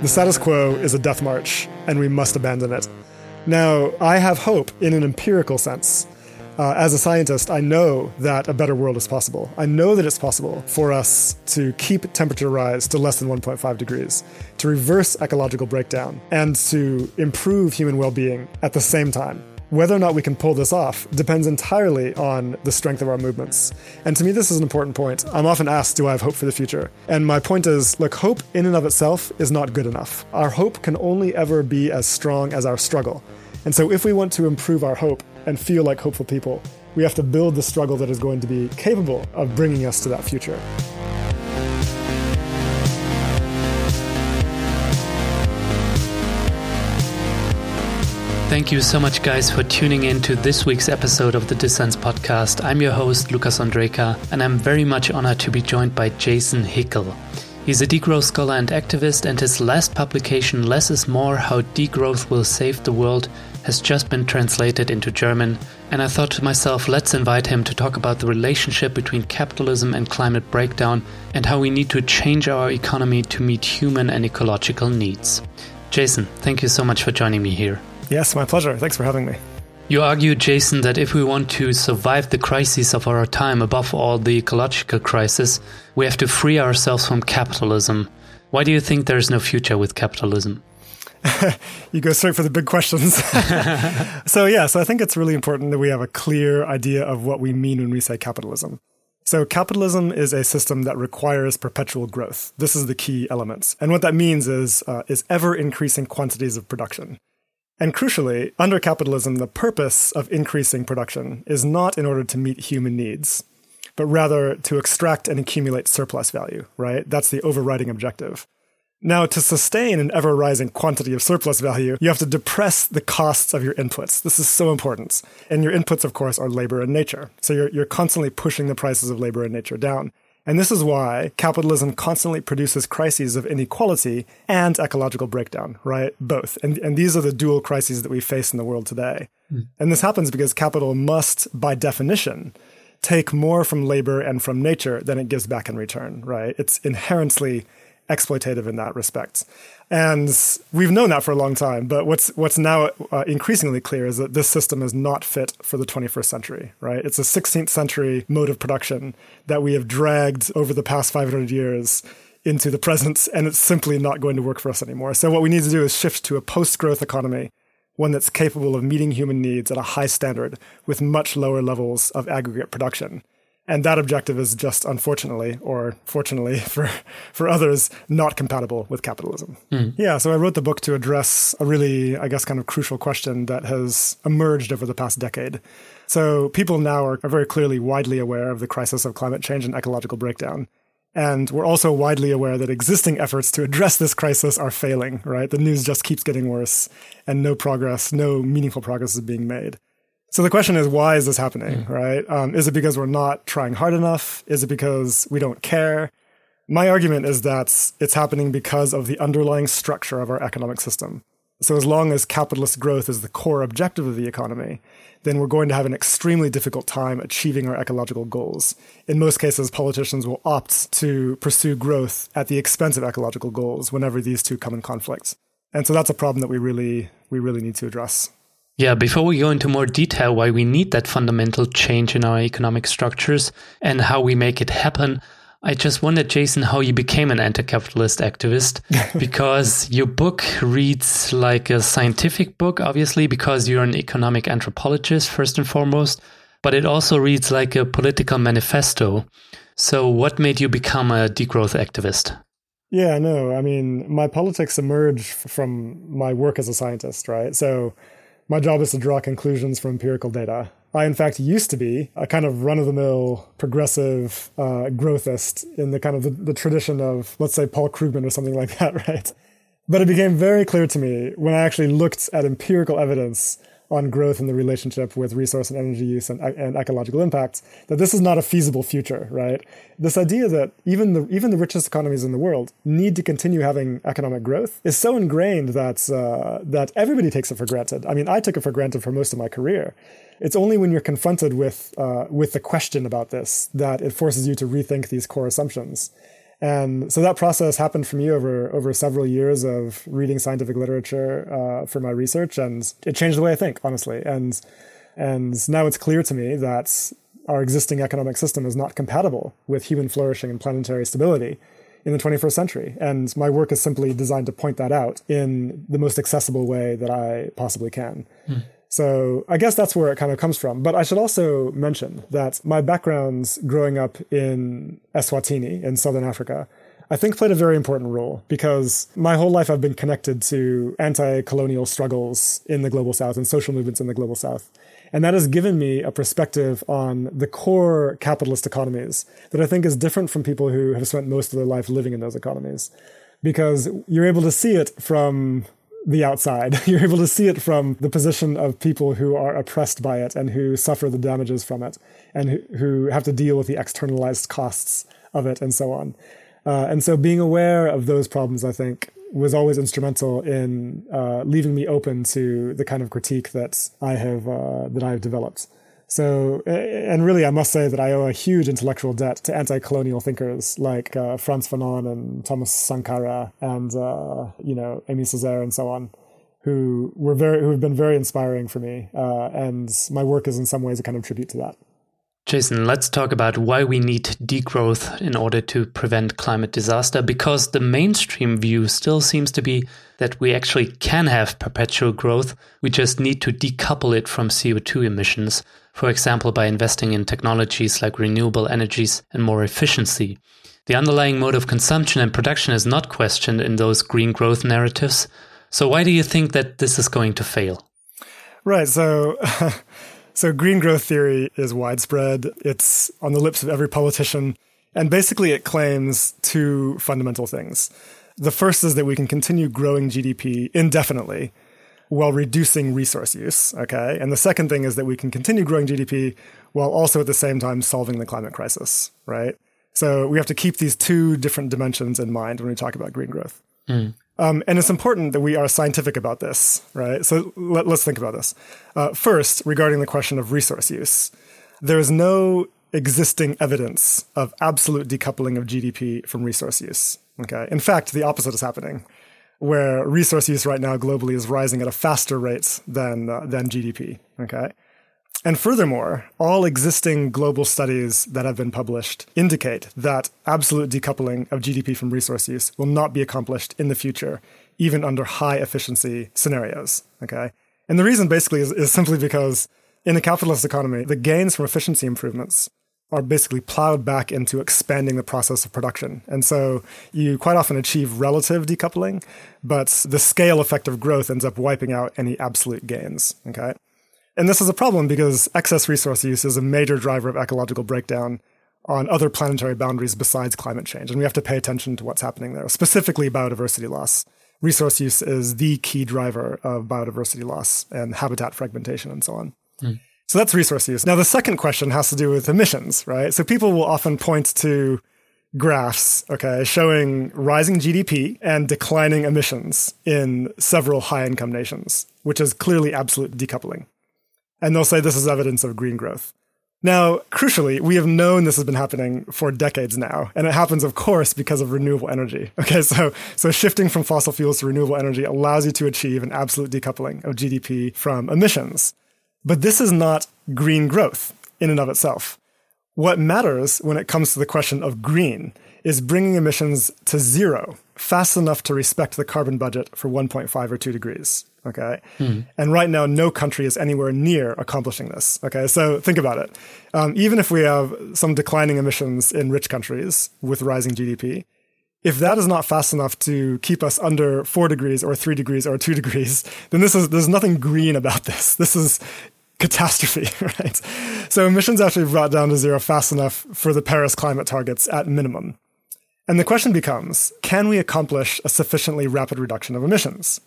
The status quo is a death march, and we must abandon it. Now, I have hope in an empirical sense. Uh, as a scientist, I know that a better world is possible. I know that it's possible for us to keep temperature rise to less than 1.5 degrees, to reverse ecological breakdown, and to improve human well being at the same time. Whether or not we can pull this off depends entirely on the strength of our movements. And to me, this is an important point. I'm often asked, Do I have hope for the future? And my point is look, hope in and of itself is not good enough. Our hope can only ever be as strong as our struggle. And so, if we want to improve our hope and feel like hopeful people, we have to build the struggle that is going to be capable of bringing us to that future. Thank you so much, guys, for tuning in to this week's episode of the Dissens podcast. I'm your host, Lucas Ondreka, and I'm very much honored to be joined by Jason Hickel. He's a degrowth scholar and activist, and his last publication, Less is More How Degrowth Will Save the World, has just been translated into German. And I thought to myself, let's invite him to talk about the relationship between capitalism and climate breakdown and how we need to change our economy to meet human and ecological needs. Jason, thank you so much for joining me here. Yes, my pleasure. Thanks for having me. You argue, Jason, that if we want to survive the crises of our time, above all the ecological crisis, we have to free ourselves from capitalism. Why do you think there is no future with capitalism? you go straight for the big questions. so, yeah, so I think it's really important that we have a clear idea of what we mean when we say capitalism. So, capitalism is a system that requires perpetual growth. This is the key element. And what that means is, uh, is ever increasing quantities of production. And crucially, under capitalism, the purpose of increasing production is not in order to meet human needs, but rather to extract and accumulate surplus value, right? That's the overriding objective. Now, to sustain an ever rising quantity of surplus value, you have to depress the costs of your inputs. This is so important. And your inputs, of course, are labor and nature. So you're, you're constantly pushing the prices of labor and nature down. And this is why capitalism constantly produces crises of inequality and ecological breakdown, right? Both. And, and these are the dual crises that we face in the world today. Mm. And this happens because capital must, by definition, take more from labor and from nature than it gives back in return, right? It's inherently exploitative in that respect. And we've known that for a long time, but what's what's now uh, increasingly clear is that this system is not fit for the 21st century, right? It's a 16th century mode of production that we have dragged over the past 500 years into the present, and it's simply not going to work for us anymore. So what we need to do is shift to a post-growth economy, one that's capable of meeting human needs at a high standard with much lower levels of aggregate production. And that objective is just unfortunately, or fortunately for, for others, not compatible with capitalism. Mm. Yeah, so I wrote the book to address a really, I guess, kind of crucial question that has emerged over the past decade. So people now are, are very clearly widely aware of the crisis of climate change and ecological breakdown. And we're also widely aware that existing efforts to address this crisis are failing, right? The news just keeps getting worse and no progress, no meaningful progress is being made. So the question is, why is this happening, mm. right? Um, is it because we're not trying hard enough? Is it because we don't care? My argument is that it's happening because of the underlying structure of our economic system. So as long as capitalist growth is the core objective of the economy, then we're going to have an extremely difficult time achieving our ecological goals. In most cases, politicians will opt to pursue growth at the expense of ecological goals whenever these two come in conflict. And so that's a problem that we really, we really need to address. Yeah, before we go into more detail why we need that fundamental change in our economic structures and how we make it happen, I just wondered, Jason, how you became an anti capitalist activist because your book reads like a scientific book, obviously, because you're an economic anthropologist, first and foremost, but it also reads like a political manifesto. So, what made you become a degrowth activist? Yeah, no, I mean, my politics emerged from my work as a scientist, right? So, my job is to draw conclusions from empirical data. I, in fact, used to be a kind of run of the mill progressive uh, growthist in the kind of the, the tradition of, let's say, Paul Krugman or something like that, right? But it became very clear to me when I actually looked at empirical evidence on growth and the relationship with resource and energy use and, and ecological impacts that this is not a feasible future, right? This idea that even the even the richest economies in the world need to continue having economic growth is so ingrained that uh, that everybody takes it for granted. I mean, I took it for granted for most of my career. It's only when you're confronted with uh, with the question about this that it forces you to rethink these core assumptions. And so that process happened for me over over several years of reading scientific literature uh, for my research, and it changed the way I think, honestly. And and now it's clear to me that our existing economic system is not compatible with human flourishing and planetary stability in the 21st century. And my work is simply designed to point that out in the most accessible way that I possibly can. Mm. So I guess that's where it kind of comes from. But I should also mention that my backgrounds growing up in Eswatini in southern Africa, I think played a very important role because my whole life I've been connected to anti colonial struggles in the global south and social movements in the global south. And that has given me a perspective on the core capitalist economies that I think is different from people who have spent most of their life living in those economies. Because you're able to see it from the outside. You're able to see it from the position of people who are oppressed by it and who suffer the damages from it and who, have to deal with the externalized costs of it and so on. Uh, and so being aware of those problems, I think, was always instrumental in uh, leaving me open to the kind of critique that I have uh, that I've developed. So, and really, I must say that I owe a huge intellectual debt to anti-colonial thinkers like uh, Frantz Fanon and Thomas Sankara and uh, you know Aimé Césaire and so on, who were very who have been very inspiring for me. Uh, and my work is in some ways a kind of tribute to that. Jason, let's talk about why we need degrowth in order to prevent climate disaster, because the mainstream view still seems to be that we actually can have perpetual growth. We just need to decouple it from CO2 emissions, for example, by investing in technologies like renewable energies and more efficiency. The underlying mode of consumption and production is not questioned in those green growth narratives. So, why do you think that this is going to fail? Right. So, So, green growth theory is widespread. It's on the lips of every politician. And basically, it claims two fundamental things. The first is that we can continue growing GDP indefinitely while reducing resource use. Okay. And the second thing is that we can continue growing GDP while also at the same time solving the climate crisis. Right. So, we have to keep these two different dimensions in mind when we talk about green growth. Mm. Um, and it's important that we are scientific about this, right? So let, us think about this. Uh, first, regarding the question of resource use, there is no existing evidence of absolute decoupling of GDP from resource use. Okay. In fact, the opposite is happening, where resource use right now globally is rising at a faster rate than uh, than GDP. Okay. And furthermore, all existing global studies that have been published indicate that absolute decoupling of GDP from resource use will not be accomplished in the future, even under high efficiency scenarios. Okay. And the reason basically is, is simply because in a capitalist economy, the gains from efficiency improvements are basically plowed back into expanding the process of production. And so you quite often achieve relative decoupling, but the scale effect of growth ends up wiping out any absolute gains. Okay. And this is a problem because excess resource use is a major driver of ecological breakdown on other planetary boundaries besides climate change. And we have to pay attention to what's happening there, specifically biodiversity loss. Resource use is the key driver of biodiversity loss and habitat fragmentation and so on. Mm. So that's resource use. Now, the second question has to do with emissions, right? So people will often point to graphs, okay, showing rising GDP and declining emissions in several high income nations, which is clearly absolute decoupling and they'll say this is evidence of green growth. Now, crucially, we have known this has been happening for decades now, and it happens, of course, because of renewable energy. Okay, so so shifting from fossil fuels to renewable energy allows you to achieve an absolute decoupling of GDP from emissions. But this is not green growth in and of itself. What matters when it comes to the question of green is bringing emissions to zero fast enough to respect the carbon budget for 1.5 or 2 degrees. Okay. Hmm. And right now, no country is anywhere near accomplishing this. Okay. So think about it. Um, even if we have some declining emissions in rich countries with rising GDP, if that is not fast enough to keep us under four degrees or three degrees or two degrees, then this is, there's nothing green about this. This is catastrophe, right? So emissions actually brought down to zero fast enough for the Paris climate targets at minimum. And the question becomes can we accomplish a sufficiently rapid reduction of emissions?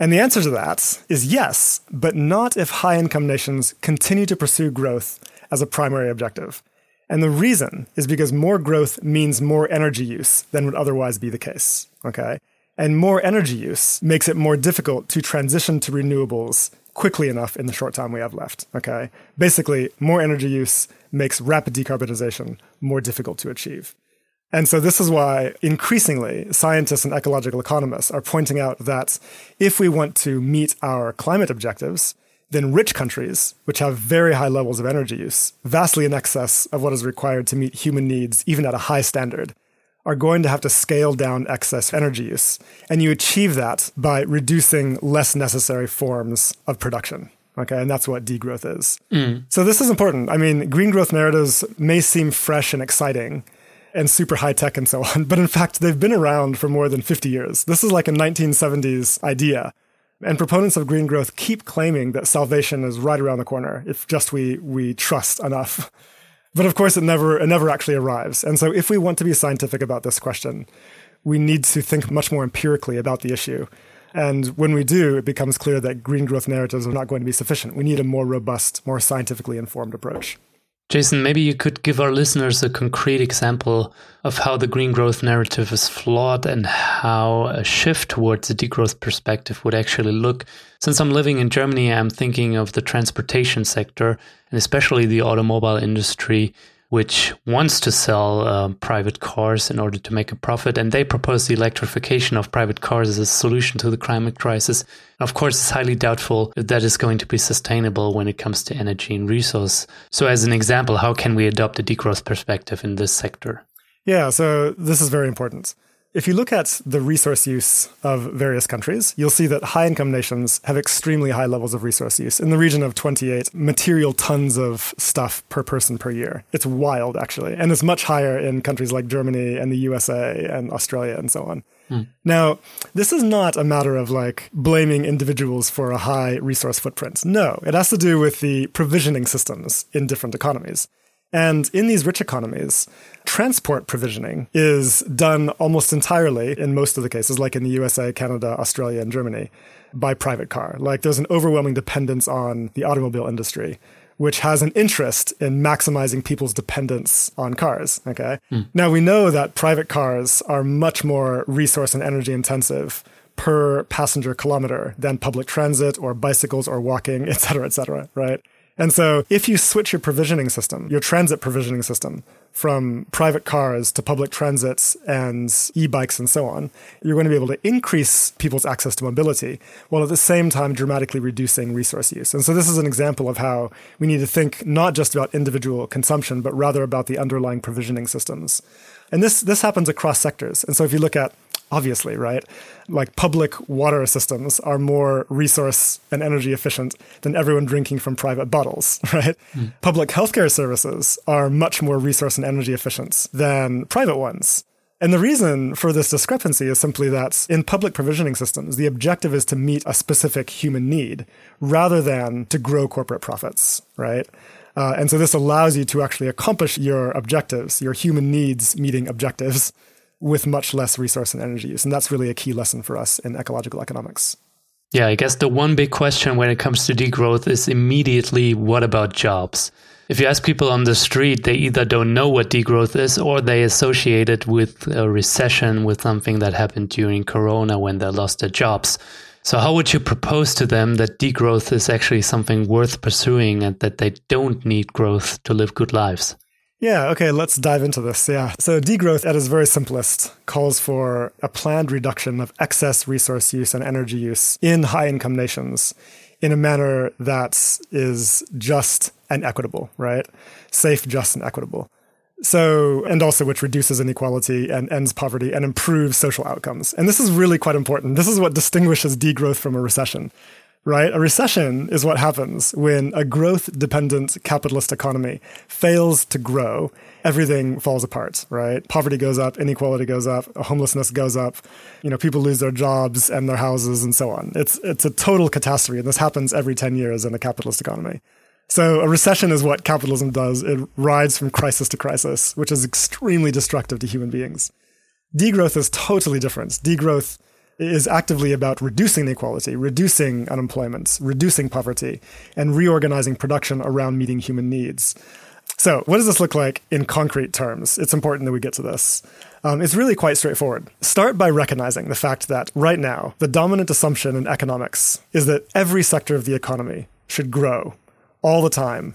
And the answer to that is yes, but not if high income nations continue to pursue growth as a primary objective. And the reason is because more growth means more energy use than would otherwise be the case. Okay. And more energy use makes it more difficult to transition to renewables quickly enough in the short time we have left. Okay. Basically, more energy use makes rapid decarbonization more difficult to achieve. And so this is why increasingly scientists and ecological economists are pointing out that if we want to meet our climate objectives, then rich countries, which have very high levels of energy use, vastly in excess of what is required to meet human needs, even at a high standard, are going to have to scale down excess energy use. And you achieve that by reducing less necessary forms of production. Okay, and that's what degrowth is. Mm. So this is important. I mean, green growth narratives may seem fresh and exciting and super high tech and so on, but in fact, they've been around for more than 50 years. This is like a 1970s idea. And proponents of green growth keep claiming that salvation is right around the corner if just we we trust enough. But of course, it never it never actually arrives. And so, if we want to be scientific about this question, we need to think much more empirically about the issue. And when we do, it becomes clear that green growth narratives are not going to be sufficient. We need a more robust, more scientifically informed approach. Jason, maybe you could give our listeners a concrete example of how the green growth narrative is flawed and how a shift towards a degrowth perspective would actually look. Since I'm living in Germany, I'm thinking of the transportation sector and especially the automobile industry, which wants to sell uh, private cars in order to make a profit. And they propose the electrification of private cars as a solution to the climate crisis. Of course, it's highly doubtful if that is going to be sustainable when it comes to energy and resource. So, as an example, how can we adopt a degrowth perspective in this sector? Yeah, so this is very important. If you look at the resource use of various countries, you'll see that high income nations have extremely high levels of resource use in the region of 28 material tons of stuff per person per year. It's wild, actually. And it's much higher in countries like Germany and the USA and Australia and so on. Hmm. Now, this is not a matter of like blaming individuals for a high resource footprint. No, it has to do with the provisioning systems in different economies. And in these rich economies, transport provisioning is done almost entirely, in most of the cases, like in the USA, Canada, Australia, and Germany, by private car. Like there's an overwhelming dependence on the automobile industry which has an interest in maximizing people's dependence on cars. Okay. Mm. Now we know that private cars are much more resource and energy intensive per passenger kilometer than public transit or bicycles or walking, et cetera, et cetera. Right. And so if you switch your provisioning system, your transit provisioning system from private cars to public transits and e-bikes and so on, you're going to be able to increase people's access to mobility while at the same time dramatically reducing resource use. And so this is an example of how we need to think not just about individual consumption, but rather about the underlying provisioning systems. And this this happens across sectors. And so if you look at obviously, right? Like public water systems are more resource and energy efficient than everyone drinking from private bottles, right? Mm. Public healthcare services are much more resource and energy efficient than private ones. And the reason for this discrepancy is simply that in public provisioning systems, the objective is to meet a specific human need rather than to grow corporate profits, right? Uh, and so this allows you to actually accomplish your objectives, your human needs meeting objectives with much less resource and energy use. And that's really a key lesson for us in ecological economics. Yeah, I guess the one big question when it comes to degrowth is immediately what about jobs? If you ask people on the street, they either don't know what degrowth is or they associate it with a recession, with something that happened during Corona when they lost their jobs. So, how would you propose to them that degrowth is actually something worth pursuing and that they don't need growth to live good lives? Yeah, okay, let's dive into this. Yeah. So, degrowth at its very simplest calls for a planned reduction of excess resource use and energy use in high income nations in a manner that is just and equitable, right? Safe, just, and equitable. So, and also which reduces inequality and ends poverty and improves social outcomes. And this is really quite important. This is what distinguishes degrowth from a recession right? A recession is what happens when a growth dependent capitalist economy fails to grow. Everything falls apart, right? Poverty goes up, inequality goes up, homelessness goes up, you know, people lose their jobs and their houses and so on. It's, it's a total catastrophe. And this happens every 10 years in a capitalist economy. So a recession is what capitalism does. It rides from crisis to crisis, which is extremely destructive to human beings. Degrowth is totally different. Degrowth is actively about reducing inequality, reducing unemployment, reducing poverty, and reorganizing production around meeting human needs. So, what does this look like in concrete terms? It's important that we get to this. Um, it's really quite straightforward. Start by recognizing the fact that right now, the dominant assumption in economics is that every sector of the economy should grow all the time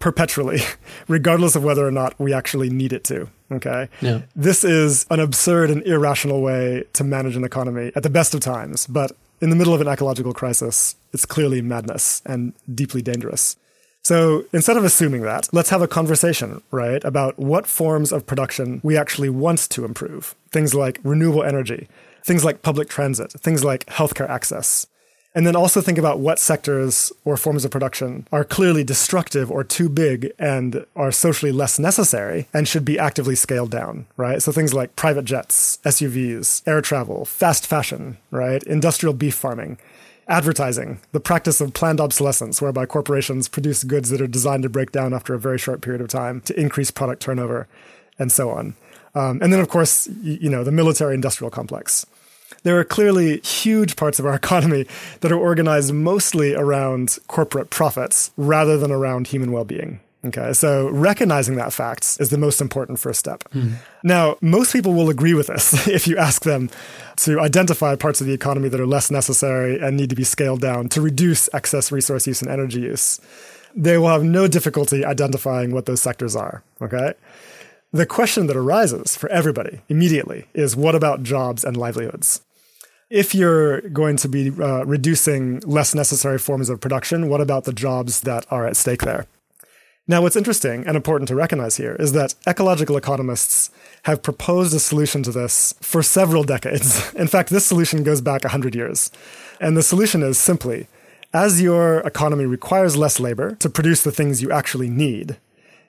perpetually, regardless of whether or not we actually need it to. Okay. Yeah. This is an absurd and irrational way to manage an economy at the best of times, but in the middle of an ecological crisis, it's clearly madness and deeply dangerous. So instead of assuming that, let's have a conversation, right, about what forms of production we actually want to improve. Things like renewable energy, things like public transit, things like healthcare access. And then also think about what sectors or forms of production are clearly destructive or too big and are socially less necessary and should be actively scaled down, right? So things like private jets, SUVs, air travel, fast fashion, right? Industrial beef farming, advertising, the practice of planned obsolescence, whereby corporations produce goods that are designed to break down after a very short period of time to increase product turnover, and so on. Um, and then, of course, you know, the military industrial complex. There are clearly huge parts of our economy that are organized mostly around corporate profits rather than around human well being. Okay, so recognizing that fact is the most important first step. Mm. Now, most people will agree with this if you ask them to identify parts of the economy that are less necessary and need to be scaled down to reduce excess resource use and energy use. They will have no difficulty identifying what those sectors are. Okay. The question that arises for everybody immediately is what about jobs and livelihoods? If you're going to be uh, reducing less necessary forms of production, what about the jobs that are at stake there? Now, what's interesting and important to recognize here is that ecological economists have proposed a solution to this for several decades. In fact, this solution goes back 100 years. And the solution is simply as your economy requires less labor to produce the things you actually need,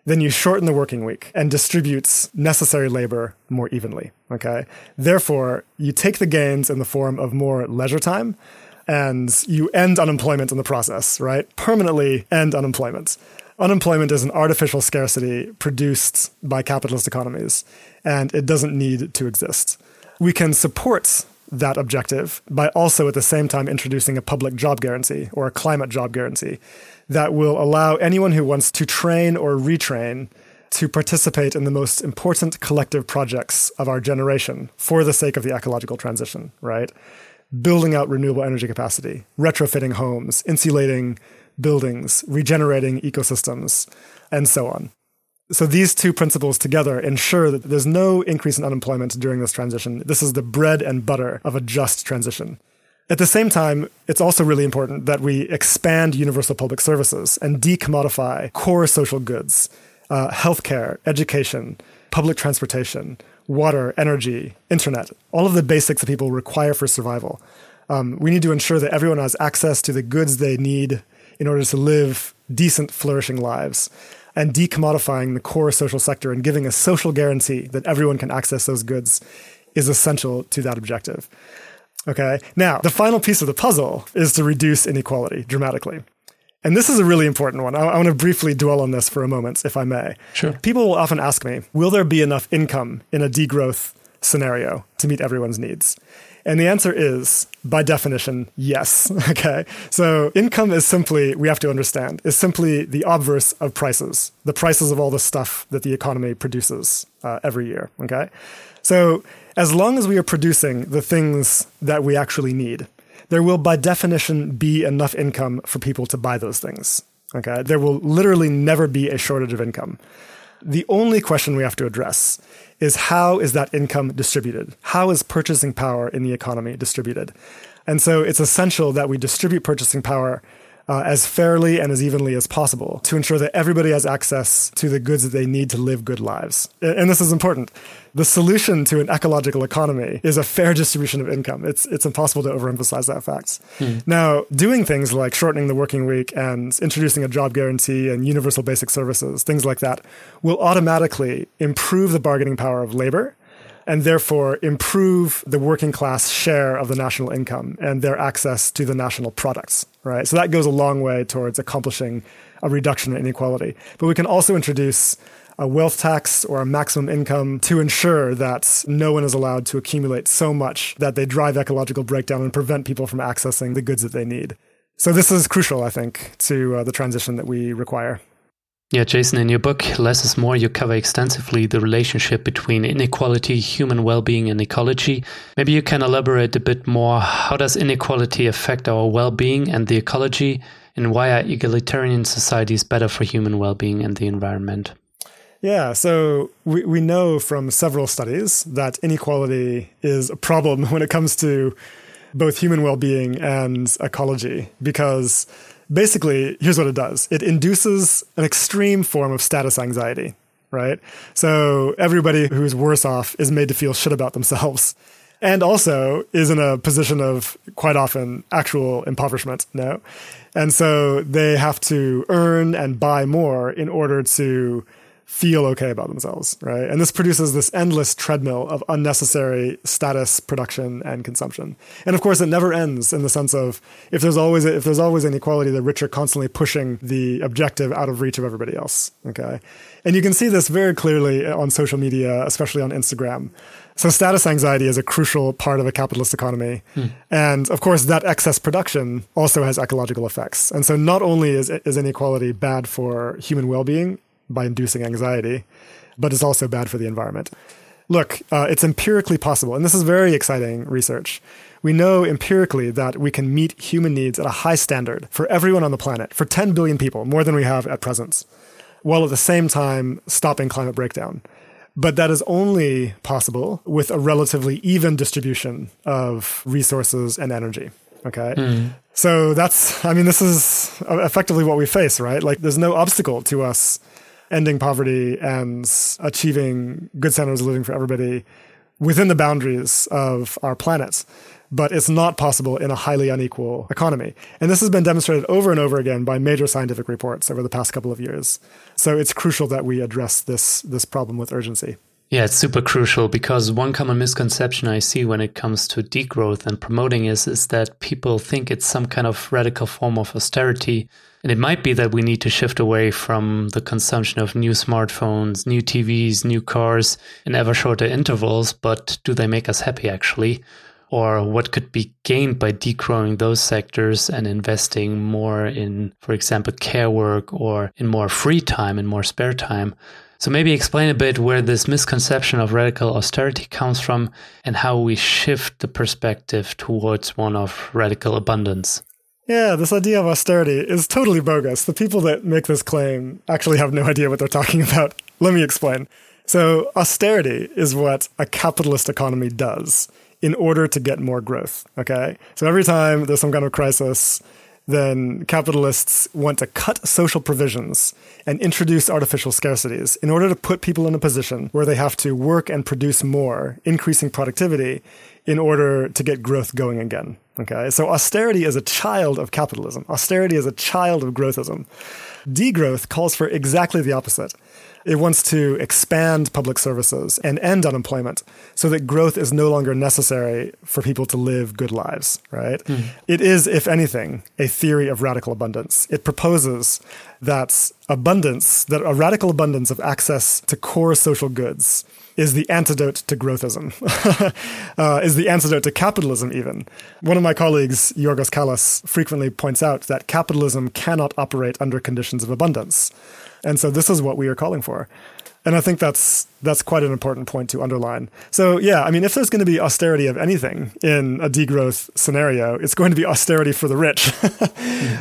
then you shorten the working week and distributes necessary labor more evenly. Okay. Therefore, you take the gains in the form of more leisure time and you end unemployment in the process, right? Permanently end unemployment. Unemployment is an artificial scarcity produced by capitalist economies, and it doesn't need to exist. We can support that objective by also at the same time introducing a public job guarantee or a climate job guarantee that will allow anyone who wants to train or retrain to participate in the most important collective projects of our generation for the sake of the ecological transition, right? Building out renewable energy capacity, retrofitting homes, insulating buildings, regenerating ecosystems, and so on. So these two principles together ensure that there's no increase in unemployment during this transition. This is the bread and butter of a just transition. At the same time, it's also really important that we expand universal public services and decommodify core social goods, uh, healthcare, education, public transportation, water, energy, internet, all of the basics that people require for survival. Um, we need to ensure that everyone has access to the goods they need in order to live decent, flourishing lives. And decommodifying the core social sector and giving a social guarantee that everyone can access those goods is essential to that objective. Okay. Now, the final piece of the puzzle is to reduce inequality dramatically. And this is a really important one. I, I want to briefly dwell on this for a moment, if I may. Sure. People will often ask me, will there be enough income in a degrowth scenario to meet everyone's needs? And the answer is, by definition, yes. Okay. So income is simply, we have to understand, is simply the obverse of prices, the prices of all the stuff that the economy produces uh, every year. Okay. So as long as we are producing the things that we actually need, there will by definition be enough income for people to buy those things. Okay. There will literally never be a shortage of income. The only question we have to address is how is that income distributed? How is purchasing power in the economy distributed? And so it's essential that we distribute purchasing power uh, as fairly and as evenly as possible to ensure that everybody has access to the goods that they need to live good lives. And this is important. The solution to an ecological economy is a fair distribution of income. It's, it's impossible to overemphasize that fact. Hmm. Now, doing things like shortening the working week and introducing a job guarantee and universal basic services, things like that, will automatically improve the bargaining power of labor and therefore improve the working class share of the national income and their access to the national products, right? So that goes a long way towards accomplishing a reduction in inequality. But we can also introduce a wealth tax or a maximum income to ensure that no one is allowed to accumulate so much that they drive ecological breakdown and prevent people from accessing the goods that they need. So this is crucial, I think, to uh, the transition that we require. Yeah, Jason, in your book, Less is More, you cover extensively the relationship between inequality, human well being, and ecology. Maybe you can elaborate a bit more. How does inequality affect our well being and the ecology? And why are egalitarian societies better for human well being and the environment? Yeah, so we, we know from several studies that inequality is a problem when it comes to both human well being and ecology because basically, here's what it does it induces an extreme form of status anxiety, right? So everybody who's worse off is made to feel shit about themselves and also is in a position of quite often actual impoverishment. No. And so they have to earn and buy more in order to feel okay about themselves, right? And this produces this endless treadmill of unnecessary status production and consumption. And of course, it never ends in the sense of if there's always if there's always inequality, the rich are constantly pushing the objective out of reach of everybody else. Okay, and you can see this very clearly on social media, especially on Instagram. So status anxiety is a crucial part of a capitalist economy. Hmm. And of course, that excess production also has ecological effects. And so not only is, is inequality bad for human well-being, by inducing anxiety, but it's also bad for the environment. Look, uh, it's empirically possible, and this is very exciting research. We know empirically that we can meet human needs at a high standard for everyone on the planet, for 10 billion people, more than we have at present, while at the same time stopping climate breakdown. But that is only possible with a relatively even distribution of resources and energy. Okay. Mm. So that's, I mean, this is effectively what we face, right? Like, there's no obstacle to us ending poverty and achieving good standards of living for everybody within the boundaries of our planet. But it's not possible in a highly unequal economy. And this has been demonstrated over and over again by major scientific reports over the past couple of years. So it's crucial that we address this, this problem with urgency. Yeah, it's super crucial because one common misconception I see when it comes to degrowth and promoting is is that people think it's some kind of radical form of austerity and it might be that we need to shift away from the consumption of new smartphones, new TVs, new cars in ever shorter intervals, but do they make us happy actually? Or what could be gained by degrowing those sectors and investing more in, for example, care work or in more free time and more spare time? So maybe explain a bit where this misconception of radical austerity comes from and how we shift the perspective towards one of radical abundance. Yeah, this idea of austerity is totally bogus. The people that make this claim actually have no idea what they're talking about. Let me explain. So, austerity is what a capitalist economy does in order to get more growth. Okay. So, every time there's some kind of crisis, then capitalists want to cut social provisions and introduce artificial scarcities in order to put people in a position where they have to work and produce more, increasing productivity in order to get growth going again. Okay, so austerity is a child of capitalism. Austerity is a child of growthism. Degrowth calls for exactly the opposite. It wants to expand public services and end unemployment so that growth is no longer necessary for people to live good lives, right? Mm. It is, if anything, a theory of radical abundance. It proposes that abundance, that a radical abundance of access to core social goods is the antidote to growthism, uh, is the antidote to capitalism, even. One of my colleagues, Giorgos Kallis, frequently points out that capitalism cannot operate under conditions of abundance. And so this is what we are calling for. And I think that's that's quite an important point to underline. So yeah, I mean, if there's going to be austerity of anything in a degrowth scenario, it's going to be austerity for the rich.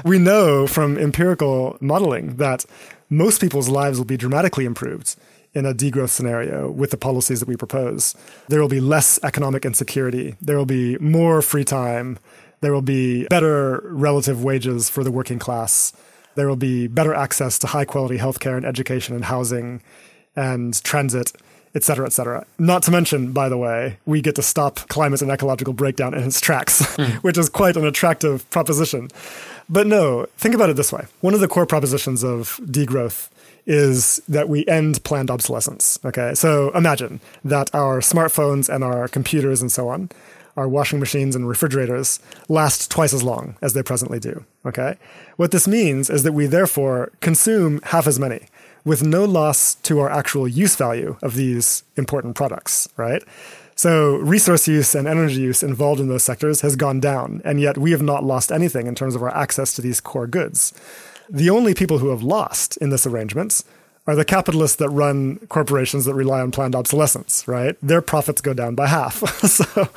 We know from empirical modeling that most people's lives will be dramatically improved in a degrowth scenario with the policies that we propose. There will be less economic insecurity. There will be more free time. There will be better relative wages for the working class. There will be better access to high quality healthcare and education and housing and transit, et cetera, et cetera. Not to mention, by the way, we get to stop climate and ecological breakdown in its tracks, mm. which is quite an attractive proposition. But no, think about it this way. One of the core propositions of degrowth is that we end planned obsolescence. Okay, so imagine that our smartphones and our computers and so on, our washing machines and refrigerators last twice as long as they presently do. Okay, what this means is that we therefore consume half as many with no loss to our actual use value of these important products, right? So resource use and energy use involved in those sectors has gone down, and yet we have not lost anything in terms of our access to these core goods. The only people who have lost in this arrangement are the capitalists that run corporations that rely on planned obsolescence, right? Their profits go down by half. so,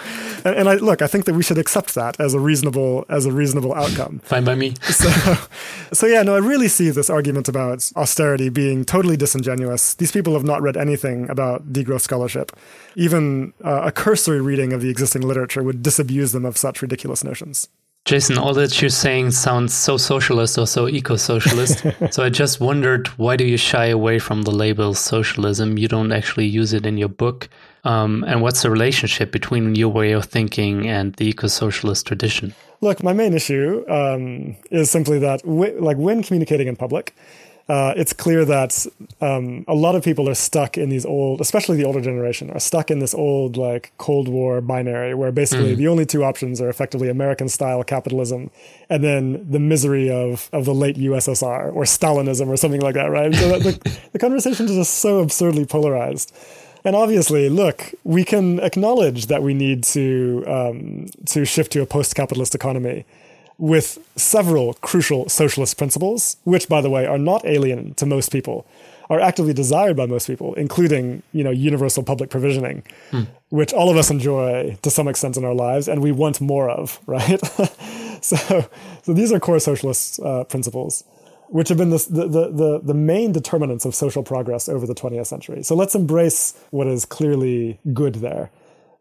and, and, I look, I think that we should accept that as a reasonable as a reasonable outcome. Fine by me. so, so yeah, no, I really see this argument about austerity being totally disingenuous. These people have not read anything about degrowth scholarship. Even uh, a cursory reading of the existing literature would disabuse them of such ridiculous notions. Jason, all that you're saying sounds so socialist or so eco socialist. so I just wondered why do you shy away from the label socialism? You don't actually use it in your book. Um, and what's the relationship between your way of thinking and the eco socialist tradition? Look, my main issue um, is simply that, like, when communicating in public, uh, it's clear that um, a lot of people are stuck in these old, especially the older generation, are stuck in this old like Cold War binary where basically mm. the only two options are effectively American style capitalism and then the misery of of the late USSR or Stalinism or something like that, right? So the, the conversation is just so absurdly polarized. And obviously, look, we can acknowledge that we need to um, to shift to a post-capitalist economy with several crucial socialist principles, which, by the way, are not alien to most people, are actively desired by most people, including you know universal public provisioning, hmm. which all of us enjoy to some extent in our lives, and we want more of, right? so, so these are core socialist uh, principles, which have been the, the the the main determinants of social progress over the 20th century. So let's embrace what is clearly good there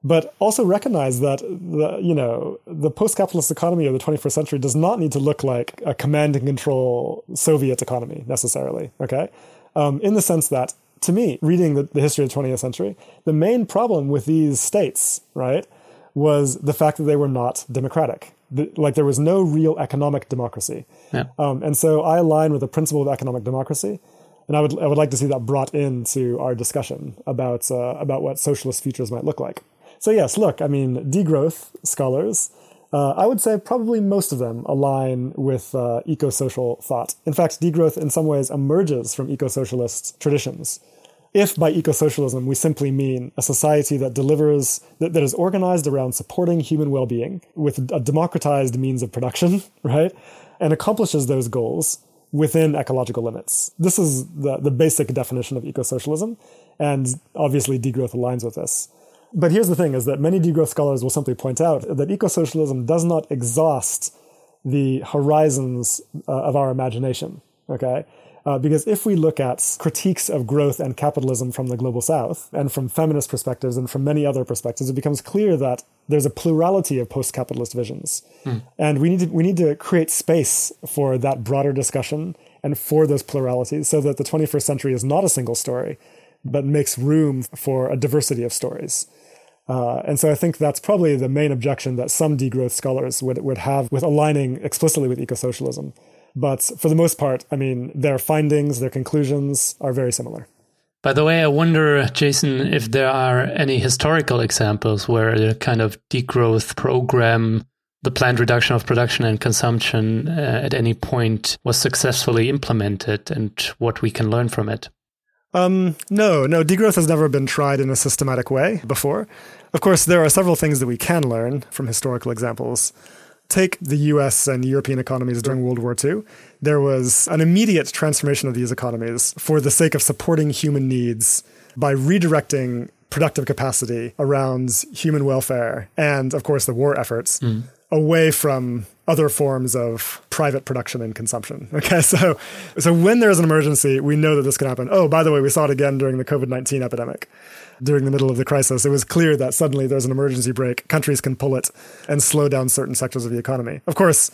but also recognize that the you know the post-capitalist economy of the 21st century does not need to look like a command and control Soviet economy necessarily. Okay, um, in the sense that to me, reading the, the history of the 20th century, the main problem with these states, right, was the fact that they were not democratic. The, like there was no real economic democracy, yeah. um, and so I align with the principle of economic democracy and I would I would like to see that brought into our discussion about uh, about what socialist futures might look like. So yes, look, I mean, degrowth scholars, uh, I would say probably most of them align with uh, eco-social thought. In fact, degrowth in some ways emerges from eco-socialist traditions. If by eco-socialism we simply mean a society that delivers, that, that is organized around supporting human well-being with a democratized means of production, right? And accomplishes those goals within ecological limits. This is the, the basic definition of eco-socialism. And obviously degrowth aligns with this. But here's the thing is that many degrowth scholars will simply point out that eco-socialism does not exhaust the horizons uh, of our imagination. Okay. Uh, because if we look at critiques of growth and capitalism from the global south and from feminist perspectives and from many other perspectives, it becomes clear that there's a plurality of post-capitalist visions. Mm. And we need to, we need to create space for that broader discussion and for those pluralities so that the 21st century is not a single story, but makes room for a diversity of stories. Uh, and so I think that's probably the main objection that some degrowth scholars would, would have with aligning explicitly with eco-socialism. But for the most part, I mean, their findings, their conclusions are very similar. By the way, I wonder, Jason, if there are any historical examples where the kind of degrowth program, the planned reduction of production and consumption uh, at any point was successfully implemented and what we can learn from it. Um, no, no, degrowth has never been tried in a systematic way before. Of course, there are several things that we can learn from historical examples. Take the US and European economies during World War II. There was an immediate transformation of these economies for the sake of supporting human needs by redirecting productive capacity around human welfare and, of course, the war efforts. Mm away from other forms of private production and consumption. Okay, so so when there's an emergency, we know that this can happen. Oh, by the way, we saw it again during the COVID nineteen epidemic. During the middle of the crisis, it was clear that suddenly there's an emergency brake. Countries can pull it and slow down certain sectors of the economy. Of course,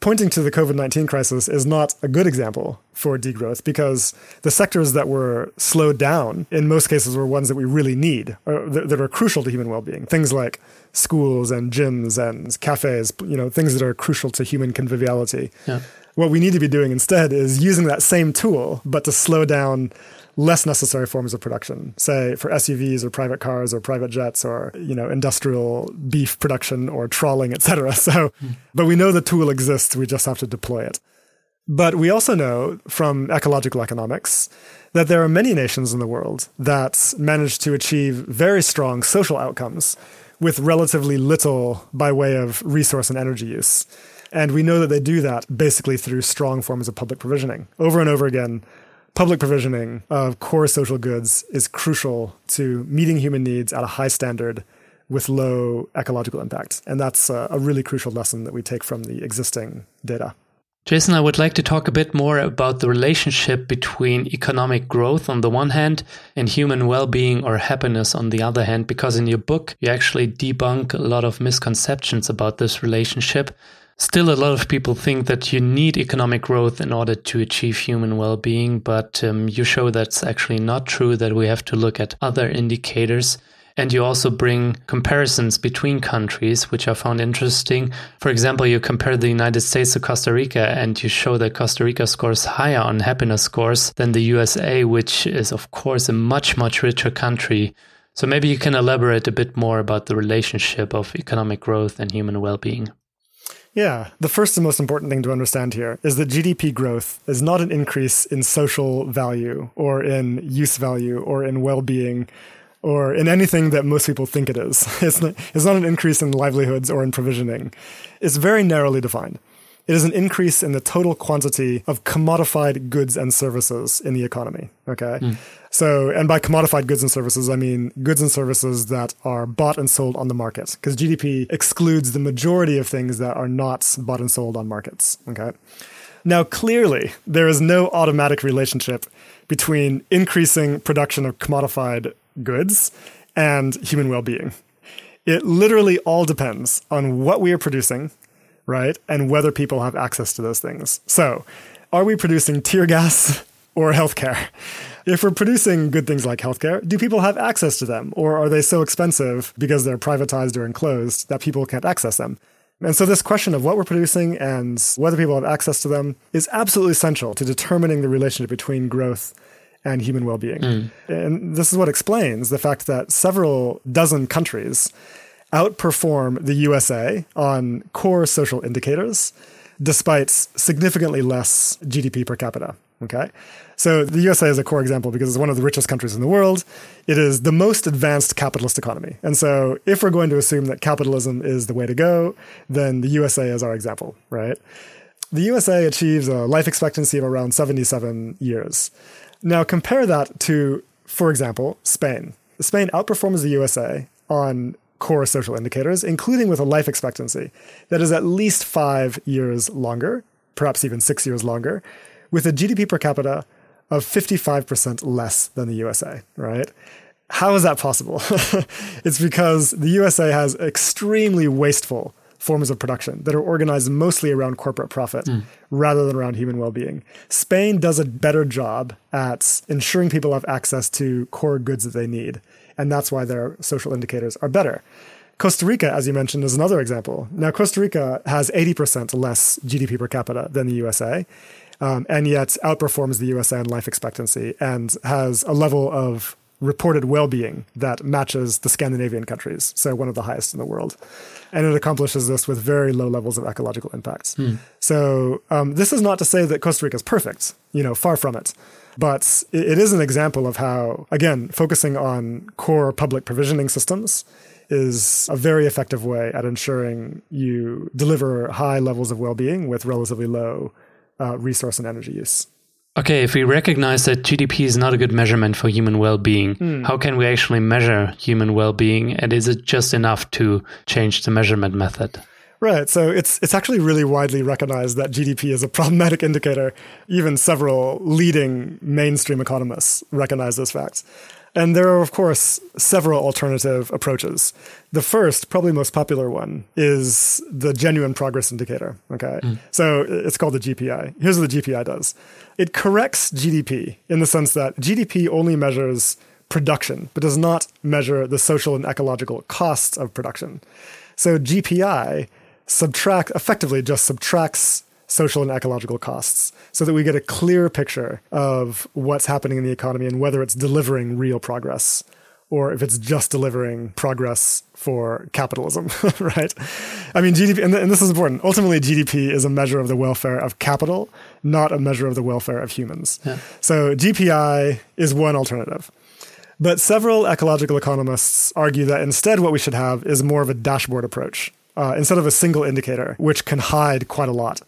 pointing to the COVID 19 crisis is not a good example for degrowth because the sectors that were slowed down in most cases were ones that we really need, uh, or that are crucial to human well being. Things like schools and gyms and cafes, you know, things that are crucial to human conviviality. Yeah. What we need to be doing instead is using that same tool, but to slow down less necessary forms of production, say for SUVs or private cars or private jets or you know industrial beef production or trawling, etc. So, mm. but we know the tool exists. We just have to deploy it. But we also know from ecological economics that there are many nations in the world that manage to achieve very strong social outcomes with relatively little by way of resource and energy use. And we know that they do that basically through strong forms of public provisioning. Over and over again, public provisioning of core social goods is crucial to meeting human needs at a high standard with low ecological impact. And that's a, really crucial lesson that we take from the existing data. Jason, I would like to talk a bit more about the relationship between economic growth on the one hand and human well being or happiness on the other hand, because in your book, you actually debunk a lot of misconceptions about this relationship. Still, a lot of people think that you need economic growth in order to achieve human well being, but um, you show that's actually not true, that we have to look at other indicators. And you also bring comparisons between countries, which I found interesting. For example, you compare the United States to Costa Rica, and you show that Costa Rica scores higher on happiness scores than the USA, which is, of course, a much, much richer country. So maybe you can elaborate a bit more about the relationship of economic growth and human well being. Yeah, the first and most important thing to understand here is that GDP growth is not an increase in social value or in use value or in well being or in anything that most people think it is. It's not, it's not an increase in livelihoods or in provisioning. It's very narrowly defined. It is an increase in the total quantity of commodified goods and services in the economy. Okay. Mm. So, and by commodified goods and services, I mean goods and services that are bought and sold on the market, because GDP excludes the majority of things that are not bought and sold on markets. Okay. Now, clearly, there is no automatic relationship between increasing production of commodified goods and human well being. It literally all depends on what we are producing right? And whether people have access to those things. So, are we producing tear gas or healthcare? If we're producing good things like healthcare, do people have access to them? Or are they so expensive because they're privatized or enclosed that people can't access them? And so, this question of what we're producing and whether people have access to them is absolutely central to determining the relationship between growth and human well being. Mm. And this is what explains the fact that several dozen countries outperform the USA on core social indicators despite significantly less GDP per capita. Okay. So the USA is a core example because it's one of the richest countries in the world. It is the most advanced capitalist economy. And so if we're going to assume that capitalism is the way to go, then the USA is our example, right? The USA achieves a life expectancy of around 77 years. Now compare that to, for example, Spain. Spain outperforms the USA on core social indicators, including with a life expectancy that is at least five years longer, perhaps even six years longer, with a GDP per capita of 55% less than the USA, right? How is that possible? it's because the USA has extremely wasteful forms of production that are organized mostly around corporate profit mm. rather than around human well being. Spain does a better job at ensuring people have access to core goods that they need and that's why their social indicators are better. Costa Rica, as you mentioned, is another example. Now, Costa Rica has 80% less GDP per capita than the USA, um, and yet outperforms the USA in life expectancy and has a level of reported well being that matches the Scandinavian countries, so one of the highest in the world. And it accomplishes this with very low levels of ecological impacts. Hmm. So, um, this is not to say that Costa Rica is perfect, you know, far from it. But it is an example of how, again, focusing on core public provisioning systems is a very effective way at ensuring you deliver high levels of well being with relatively low uh, resource and energy use. Okay, if we recognize that GDP is not a good measurement for human well being, mm. how can we actually measure human well being? And is it just enough to change the measurement method? Right. So it's it's actually really widely recognized that GDP is a problematic indicator. Even several leading mainstream economists recognize this fact. And there are, of course, several alternative approaches. The first, probably most popular one, is the genuine progress indicator. Okay. Mm. So it's called the GPI. Here's what the GPI does it corrects GDP in the sense that GDP only measures production, but does not measure the social and ecological costs of production. So GPI subtract effectively just subtracts social and ecological costs so that we get a clear picture of what's happening in the economy and whether it's delivering real progress or if it's just delivering progress for capitalism, right? I mean, GDP, and, and, this is important. Ultimately, GDP is a measure of the welfare of capital, not a measure of the welfare of humans. Yeah. So, GPI is one alternative. But several ecological economists argue that instead, what we should have is more of a dashboard approach uh, instead of a single indicator, which can hide quite a lot.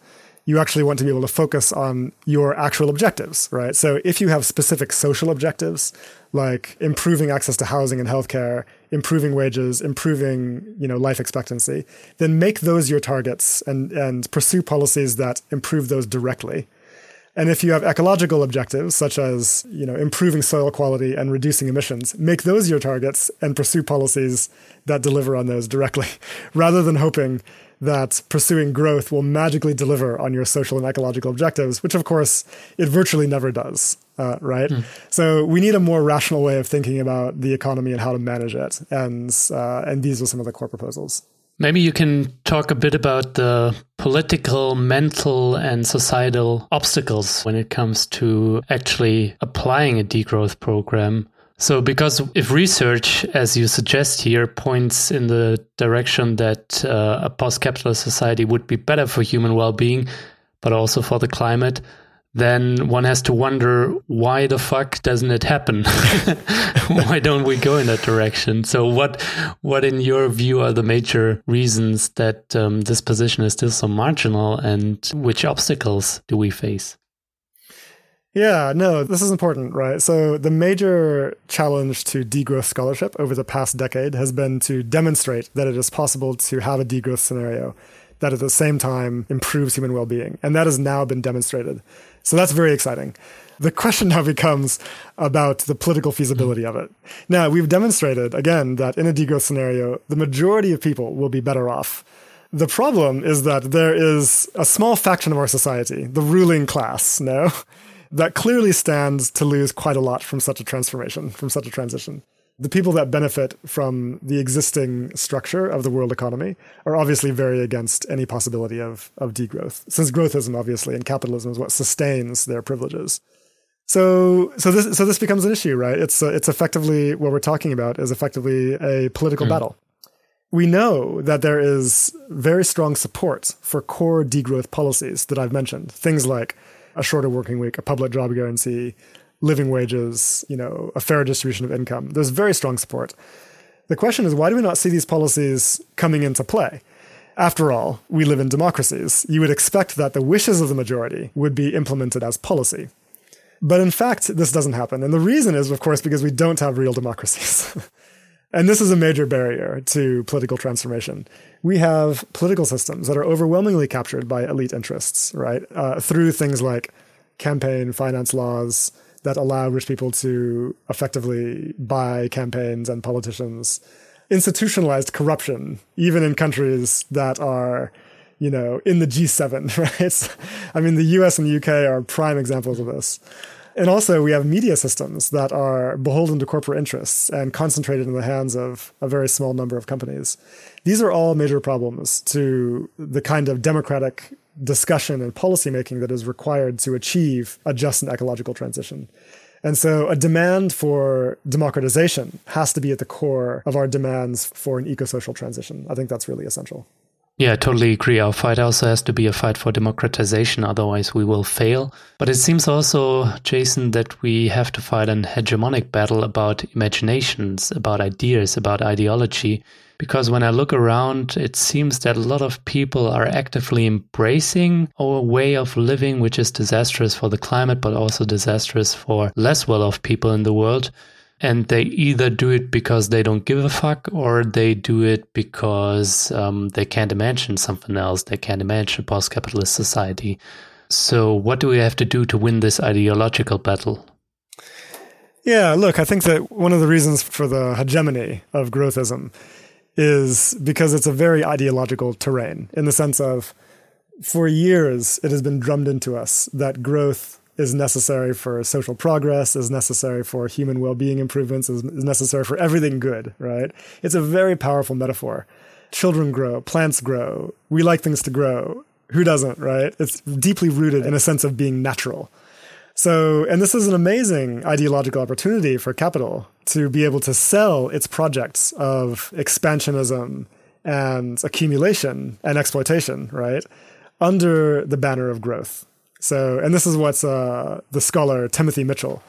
You actually want to be able to focus on your actual objectives, right? So if you have specific social objectives, like improving access to housing and healthcare, improving wages, improving, you know, life expectancy, then make those your targets and, and pursue policies that improve those directly. And if you have ecological objectives, such as you know improving soil quality and reducing emissions, make those your targets and pursue policies that deliver on those directly, rather than hoping that pursuing growth will magically deliver on your social and ecological objectives, which of course it virtually never does, uh, right? Mm. So we need a more rational way of thinking about the economy and how to manage it, and uh, and these are some of the core proposals. Maybe you can talk a bit about the political, mental, and societal obstacles when it comes to actually applying a degrowth program. So, because if research, as you suggest here, points in the direction that uh, a post capitalist society would be better for human well being, but also for the climate, then one has to wonder why the fuck doesn't it happen? why don't we go in that direction? So, what, what in your view are the major reasons that um, this position is still so marginal, and which obstacles do we face? Yeah, no, this is important, right? So, the major challenge to degrowth scholarship over the past decade has been to demonstrate that it is possible to have a degrowth scenario that at the same time improves human well being. And that has now been demonstrated. So, that's very exciting. The question now becomes about the political feasibility of it. Now, we've demonstrated, again, that in a degrowth scenario, the majority of people will be better off. The problem is that there is a small faction of our society, the ruling class, no? that clearly stands to lose quite a lot from such a transformation, from such a transition. The people that benefit from the existing structure of the world economy are obviously very against any possibility of, of degrowth, since growthism, obviously, and capitalism is what sustains their privileges. So, so this, so this becomes an issue, right? It's, uh, it's effectively what we're talking about is effectively a political mm. battle. We know that there is very strong support for core degrowth policies that I've mentioned, things like a shorter working week, a public job guarantee, living wages, you know, a fair distribution of income. There's very strong support. The question is, why do we not see these policies coming into play? After all, we live in democracies. You would expect that the wishes of the majority would be implemented as policy. But in fact, this doesn't happen. And the reason is, of course, because we don't have real democracies. and this is a major barrier to political transformation we have political systems that are overwhelmingly captured by elite interests, right? Uh, through things like campaign finance laws that allow rich people to effectively buy campaigns and politicians, institutionalized corruption, even in countries that are, you know, in the G7, right? I mean, the US and the UK are prime examples of this. And also, we have media systems that are beholden to corporate interests and concentrated in the hands of a very small number of companies. These are all major problems to the kind of democratic discussion and policymaking that is required to achieve a just and ecological transition. And so, a demand for democratization has to be at the core of our demands for an eco social transition. I think that's really essential. Yeah, I totally agree. Our fight also has to be a fight for democratization, otherwise, we will fail. But it seems also, Jason, that we have to fight an hegemonic battle about imaginations, about ideas, about ideology. Because when I look around, it seems that a lot of people are actively embracing our way of living, which is disastrous for the climate, but also disastrous for less well off people in the world and they either do it because they don't give a fuck or they do it because um, they can't imagine something else. They can't imagine a post capitalist society. So, what do we have to do to win this ideological battle? Yeah, look, I think that one of the reasons for the hegemony of growthism is because it's a very ideological terrain in the sense of for years it has been drummed into us that growth is necessary for social progress, is necessary for human well being improvements, is, is necessary for everything good, right? It's a very powerful metaphor. Children grow, plants grow, we like things to grow. Who doesn't, right? It's deeply rooted in a sense of being natural. So, and this is an amazing ideological opportunity for capital to be able to sell its projects of expansionism and accumulation and exploitation, right? Under the banner of growth. So, and this is what uh, the scholar Timothy Mitchell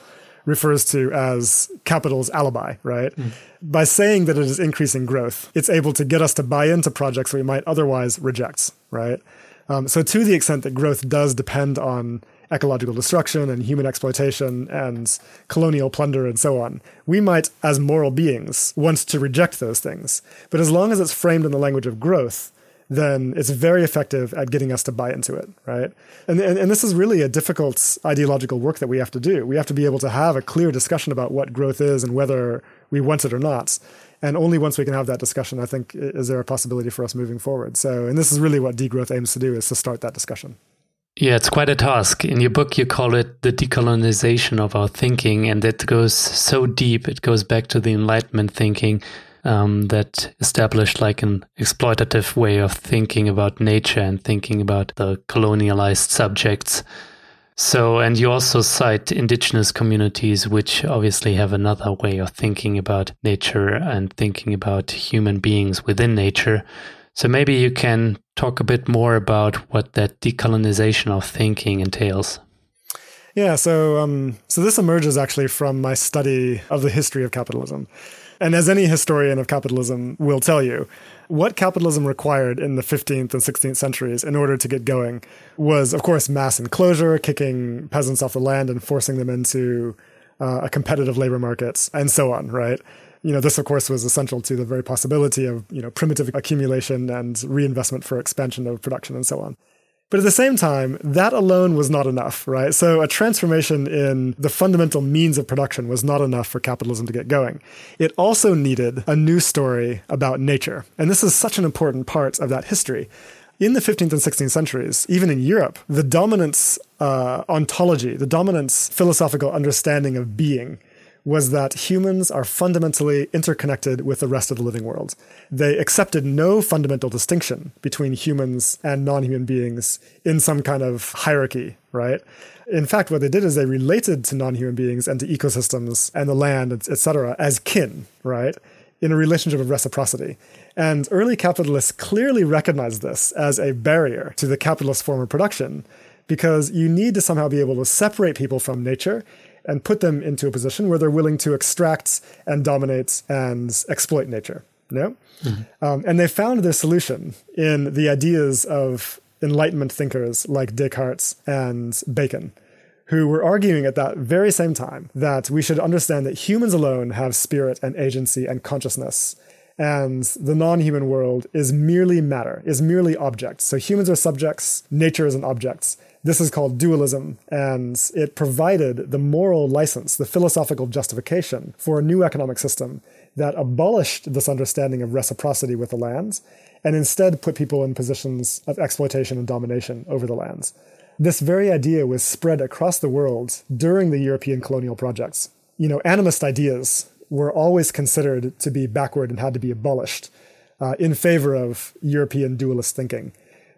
refers to as capital's alibi, right? Mm. By saying that it is increasing growth, it's able to get us to buy into projects we might otherwise reject, right? Um, so, to the extent that growth does depend on ecological destruction and human exploitation and colonial plunder and so on, we might, as moral beings, want to reject those things. But as long as it's framed in the language of growth, then it's very effective at getting us to buy into it, right? And, and, and this is really a difficult ideological work that we have to do. We have to be able to have a clear discussion about what growth is and whether we want it or not. And only once we can have that discussion, I think, is there a possibility for us moving forward. So, and this is really what degrowth aims to do is to start that discussion. Yeah, it's quite a task. In your book, you call it the decolonization of our thinking, and it goes so deep. It goes back to the Enlightenment thinking um, that established like an exploitative way of thinking about nature and thinking about the colonialized subjects. So, and you also cite indigenous communities, which obviously have another way of thinking about nature and thinking about human beings within nature. So, maybe you can talk a bit more about what that decolonization of thinking entails. Yeah, so um, so this emerges actually from my study of the history of capitalism. And as any historian of capitalism will tell you, what capitalism required in the 15th and 16th centuries in order to get going was, of course, mass enclosure, kicking peasants off the land and forcing them into uh, a competitive labor market, and so on, right? You know, this, of course, was essential to the very possibility of, you know, primitive accumulation and reinvestment for expansion of production and so on. But at the same time, that alone was not enough, right? So a transformation in the fundamental means of production was not enough for capitalism to get going. It also needed a new story about nature. And this is such an important part of that history. In the 15th and 16th centuries, even in Europe, the dominance uh, ontology, the dominance philosophical understanding of being was that humans are fundamentally interconnected with the rest of the living world. They accepted no fundamental distinction between humans and non human beings in some kind of hierarchy, right? In fact, what they did is they related to non human beings and to ecosystems and the land, etc., as kin, right? In a relationship of reciprocity. And early capitalists clearly recognized this as a barrier to the capitalist form of production because you need to somehow be able to separate people from nature and put them into a position where they're willing to extract and dominate and exploit nature. No? Mm-hmm. Um, and they found their solution in the ideas of Enlightenment thinkers like Descartes and Bacon, who were arguing at that very same time that we should understand that humans alone have spirit and agency and consciousness. And the non human world is merely matter, is merely objects. So humans are subjects, nature is an object. This is called dualism, and it provided the moral license, the philosophical justification for a new economic system that abolished this understanding of reciprocity with the lands and instead put people in positions of exploitation and domination over the lands. This very idea was spread across the world during the European colonial projects. You know, animist ideas were always considered to be backward and had to be abolished uh, in favor of European dualist thinking.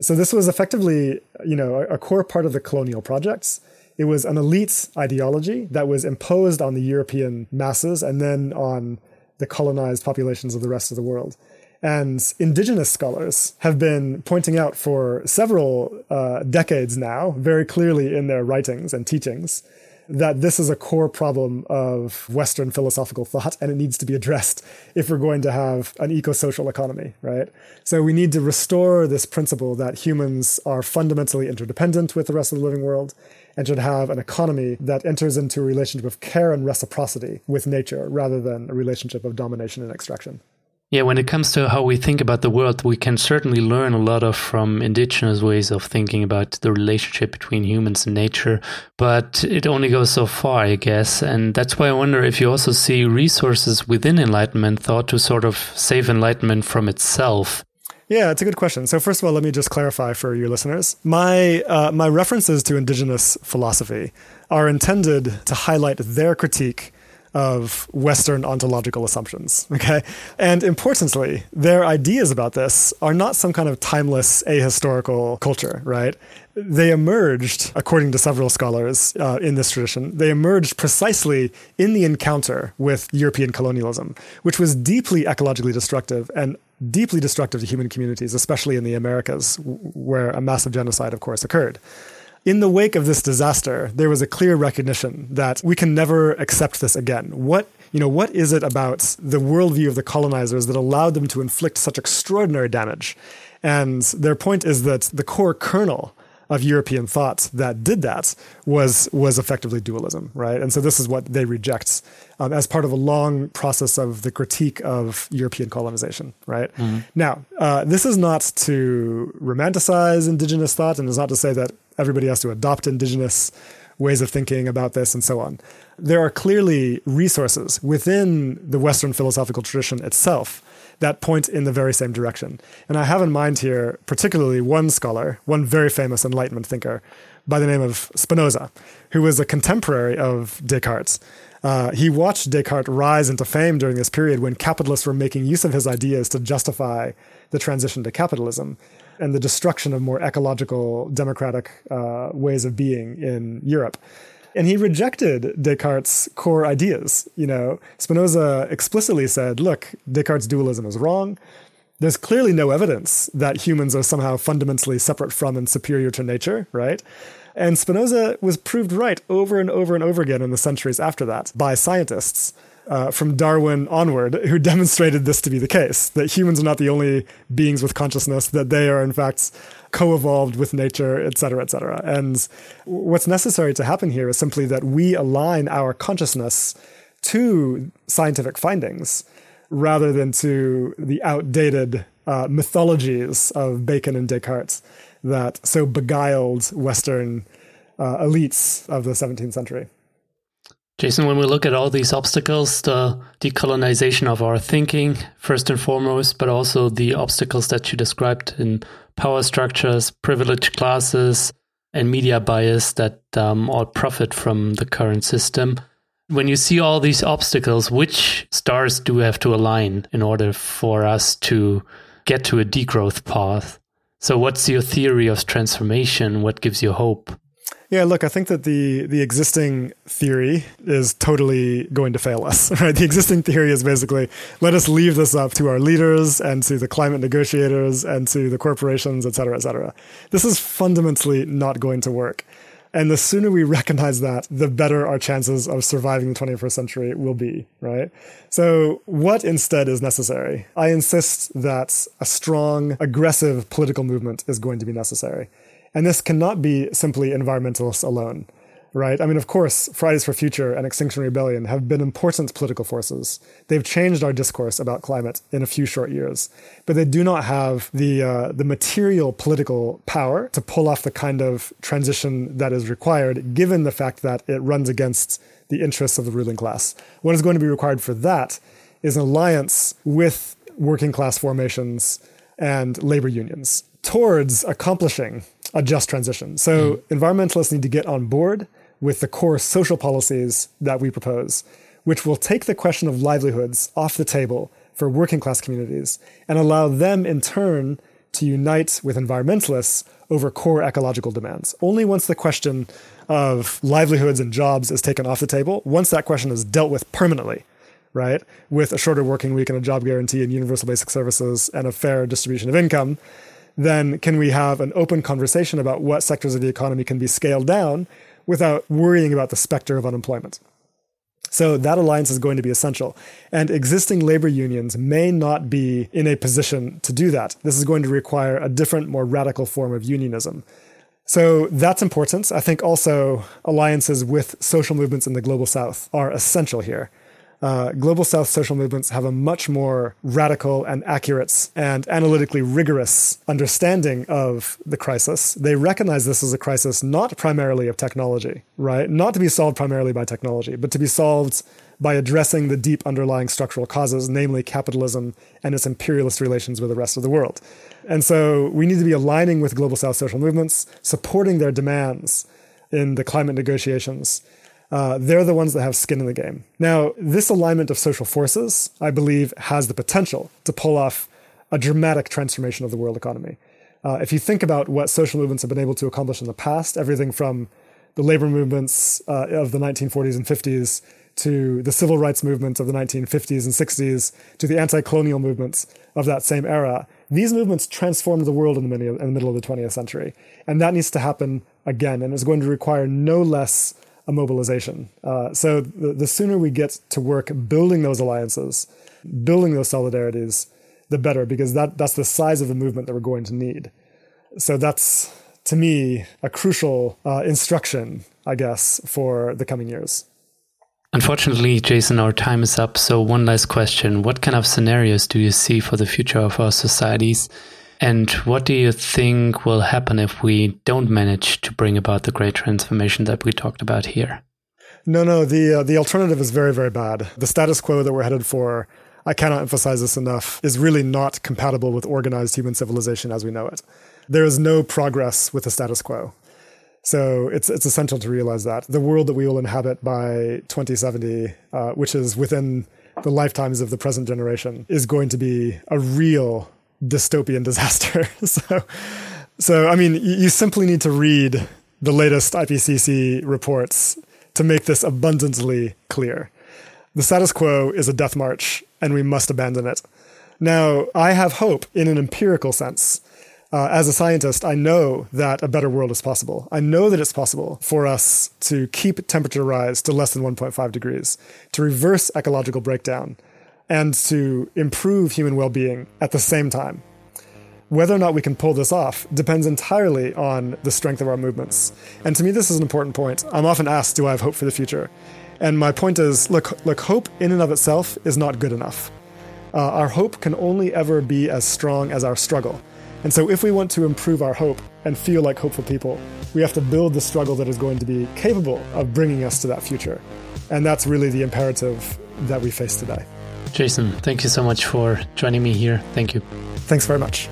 So this was effectively, you know, a, core part of the colonial projects. It was an elite ideology that was imposed on the European masses and then on the colonized populations of the rest of the world. And indigenous scholars have been pointing out for several uh, decades now, very clearly in their writings and teachings, that this is a core problem of Western philosophical thought and it needs to be addressed if we're going to have an eco social economy, right? So we need to restore this principle that humans are fundamentally interdependent with the rest of the living world and should have an economy that enters into a relationship of care and reciprocity with nature rather than a relationship of domination and extraction. Yeah, when it comes to how we think about the world, we can certainly learn a lot of from indigenous ways of thinking about the relationship between humans and nature, but it only goes so far, I guess. And that's why I wonder if you also see resources within Enlightenment thought to sort of save Enlightenment from itself. Yeah, it's a good question. So first of all, let me just clarify for your listeners. My uh, my references to indigenous philosophy are intended to highlight their critique of Western ontological assumptions. Okay. And importantly, their ideas about this are not some kind of timeless ahistorical culture, right? They emerged, according to several scholars uh, in this tradition, they emerged precisely in the encounter with European colonialism, which was deeply ecologically destructive and deeply destructive to human communities, especially in the Americas, where a massive genocide, of course, occurred in the wake of this disaster, there was a clear recognition that we can never accept this again. What you know, what is it about the worldview of the colonizers that allowed them to inflict such extraordinary damage? And their point is that the core kernel of European thought that did that was was effectively dualism, right? And so this is what they reject um, as part of a long process of the critique of European colonization, right? Mm-hmm. Now, uh, this is not to romanticize indigenous thought, and it's not to say that everybody has to adopt indigenous ways of thinking about this and so on. There are clearly resources within the Western philosophical tradition itself that point in the very same direction. And I have in mind here, particularly one scholar, one very famous Enlightenment thinker by the name of Spinoza, who was a contemporary of Descartes. Uh, he watched Descartes rise into fame during this period when capitalists were making use of his ideas to justify the transition to capitalism and the destruction of more ecological, democratic uh, ways of being in Europe. And he rejected Descartes' core ideas. You know, Spinoza explicitly said, look, Descartes' dualism is wrong. There's clearly no evidence that humans are somehow fundamentally separate from and superior to nature, right? And Spinoza was proved right over and over and over again in the centuries after that by scientists uh, from Darwin onward who demonstrated this to be the case that humans are not the only beings with consciousness, that they are in fact co evolved with nature, et cetera, et cetera. And what's necessary to happen here is simply that we align our consciousness to scientific findings rather than to the outdated uh, mythologies of Bacon and Descartes that so beguiled Western uh, elites of the 17th century. Jason, when we look at all these obstacles, the decolonization of our thinking, first and foremost, but also the obstacles that you described in power structures, privileged classes, and media bias that um, all profit from the current system. When you see all these obstacles, which stars do we have to align in order for us to get to a degrowth path? So, what's your theory of transformation? What gives you hope? Yeah, look, I think that the the existing theory is totally going to fail us. Right? The existing theory is basically let us leave this up to our leaders and to the climate negotiators and to the corporations, et cetera, et cetera. This is fundamentally not going to work. And the sooner we recognize that, the better our chances of surviving the 21st century will be, right? So, what instead is necessary? I insist that a strong, aggressive political movement is going to be necessary. And this cannot be simply environmentalists alone, right? I mean, of course, Fridays for Future and Extinction Rebellion have been important political forces. They've changed our discourse about climate in a few short years, but they do not have the uh, the material political power to pull off the kind of transition that is required, given the fact that it runs against the interests of the ruling class. What is going to be required for that is an alliance with working class formations and labor unions towards accomplishing a just transition. So mm. environmentalists need to get on board with the core social policies that we propose, which will take the question of livelihoods off the table for working class communities and allow them in turn to unite with environmentalists over core ecological demands. Only once the question of livelihoods and jobs is taken off the table, once that question is dealt with permanently, right, with a shorter working week and a job guarantee and universal basic services and a fair distribution of income, then can we have an open conversation about what sectors of the economy can be scaled down without worrying about the specter of unemployment? So that alliance is going to be essential. And existing labor unions may not be in a position to do that. This is going to require a different, more radical form of unionism. So that's important. I think also alliances with social movements in the global south are essential here uh, global South social movements have a much more radical and accurate and analytically rigorous understanding of the crisis. They recognize this as a crisis not primarily of technology, right? Not to be solved primarily by technology, but to be solved by addressing the deep underlying structural causes, namely capitalism and its imperialist relations with the rest of the world. And so we need to be aligning with global South social movements, supporting their demands in the climate negotiations uh, they're the ones that have skin in the game. Now, this alignment of social forces, I believe, has the potential to pull off a dramatic transformation of the world economy. Uh, if you think about what social movements have been able to accomplish in the past, everything from the labor movements uh, of the 1940s and 50s to the civil rights movement of the 1950s and 60s to the anti-colonial movements of that same era, these movements transformed the world in the, in the middle of the 20th century. And that needs to happen again, and it's going to require no less a mobilization. Uh, so the, the, sooner we get to work building those alliances, building those solidarities, the better, because that, that's the size of the movement that we're going to need. So that's, to me, a crucial uh, instruction, I guess, for the coming years. Unfortunately, Jason, our time is up. So, one last question What kind of scenarios do you see for the future of our societies? And what do you think will happen if we don't manage to bring about the great transformation that we talked about here? No, no, the uh, the alternative is very, very bad. The status quo that we're headed for, I cannot emphasize this enough, is really not compatible with organized human civilization as we know it. There is no progress with the status quo. So it's it's essential to realize that the world that we will inhabit by 2070, uh, which is within the lifetimes of the present generation, is going to be a real dystopian disaster. so, so I mean, you simply need to read the latest IPCC reports to make this abundantly clear. The status quo is a death march, and we must abandon it. Now, I have hope in an empirical sense. Uh, as a scientist, I know that a better world is possible. I know that it's possible for us to keep temperature rise to less than 1.5 degrees, to reverse ecological breakdown, and to improve human well being at the same time. Whether or not we can pull this off depends entirely on the strength of our movements. And to me, this is an important point. I'm often asked, Do I have hope for the future? And my point is look, look hope in and of itself is not good enough. Uh, our hope can only ever be as strong as our struggle. And so, if we want to improve our hope and feel like hopeful people, we have to build the struggle that is going to be capable of bringing us to that future. And that's really the imperative that we face today. Jason, thank you so much for joining me here. Thank you. Thanks very much.